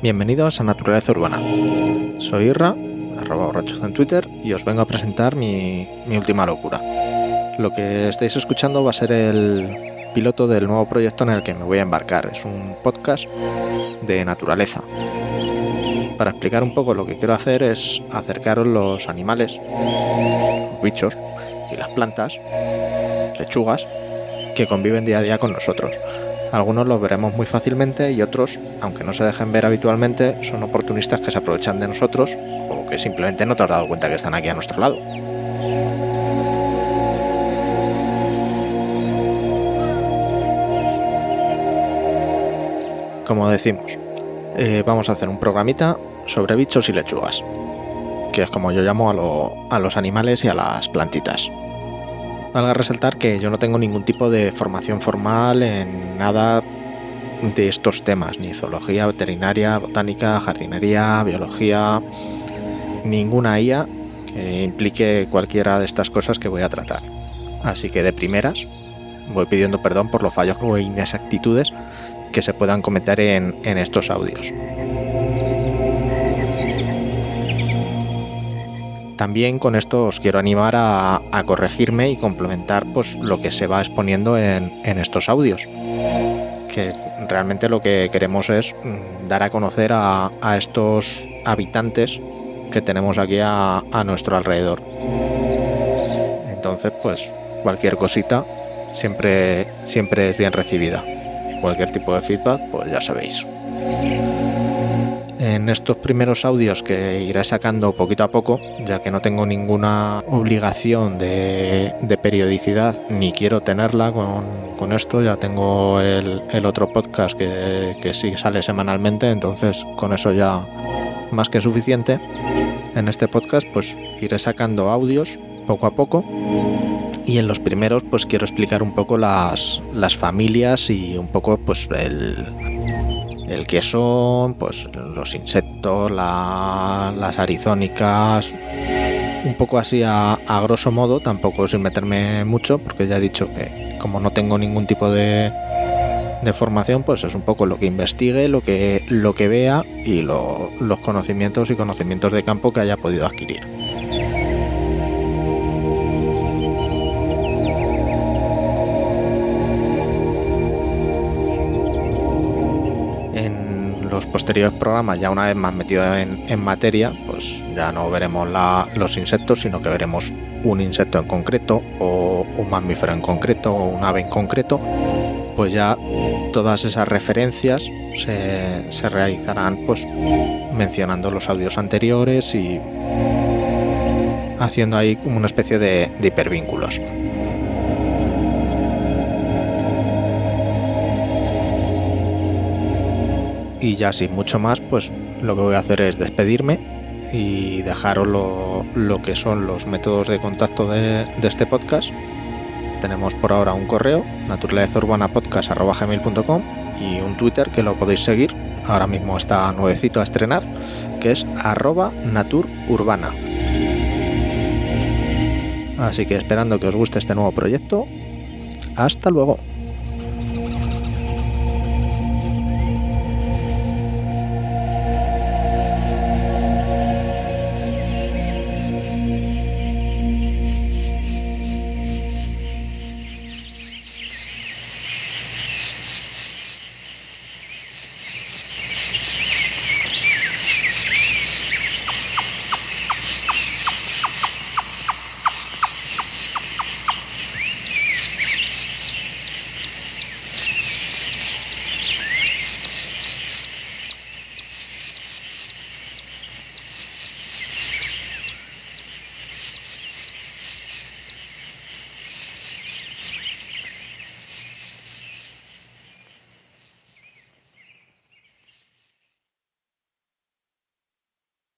Bienvenidos a Naturaleza Urbana. Soy Irra, arroba borrachos en Twitter, y os vengo a presentar mi, última locura. Lo que estáis escuchando va a ser el piloto del nuevo proyecto en el que me voy a embarcar. Es un podcast de naturaleza. Para explicar un poco lo que quiero hacer es acercaros los animales, bichos y las plantas, lechugas, que conviven día a día con nosotros algunos los veremos muy fácilmente y otros, aunque no se dejen ver habitualmente, son oportunistas que se aprovechan de nosotros o que simplemente no te has dado cuenta que están aquí a nuestro lado. Como decimos, eh, vamos a hacer un programita sobre bichos y lechugas, que es como yo llamo a los animales y a las plantitas. Valga resaltar que yo no tengo ningún tipo de formación formal en nada de estos temas, ni zoología, veterinaria, botánica, jardinería, biología, ninguna IA que implique cualquiera de estas cosas que voy a tratar. Así que de primeras voy pidiendo perdón por los fallos o inexactitudes que se puedan cometer en, en estos audios. También con esto os quiero animar a, corregirme y complementar pues, lo que se va exponiendo en, estos audios. Que realmente lo que queremos es mm, dar a conocer a, estos habitantes que tenemos aquí a, nuestro alrededor. Entonces, pues cualquier cosita siempre, siempre es bien recibida. Cualquier tipo de feedback, pues ya sabéis en estos primeros audios que iré sacando poquito a poco, ya que no tengo ninguna obligación de, periodicidad ni quiero tenerla con, esto, ya tengo el, otro podcast que, que, sí sale semanalmente, entonces con eso ya más que suficiente. En este podcast pues iré sacando audios poco a poco y en los primeros pues quiero explicar un poco las, familias y un poco pues el el que son pues los insectos, las arizónicas, un poco así a, grosso modo, tampoco sin meterme mucho, porque ya he dicho que como no tengo ningún tipo de, de formación, pues es un poco lo que investigue, lo que, lo que vea y los conocimientos y conocimientos de campo que haya podido adquirir. Los posteriores programas, ya una vez más metido en, materia, pues ya no veremos los insectos, sino que veremos un insecto en concreto, o un mamífero en concreto, o un ave en concreto, pues ya todas esas referencias se, realizarán pues mencionando los audios anteriores y haciendo ahí como una especie de hipervínculos. Y ya sin mucho más, pues lo que voy a hacer es despedirme y dejaros lo, que son los métodos de contacto de, este podcast. Tenemos por ahora un correo, naturalezurbanapodcast.com y un Twitter que lo podéis seguir. Ahora mismo está nuevecito a estrenar, que es arroba natururbana. Así que esperando que os guste este nuevo proyecto, hasta luego.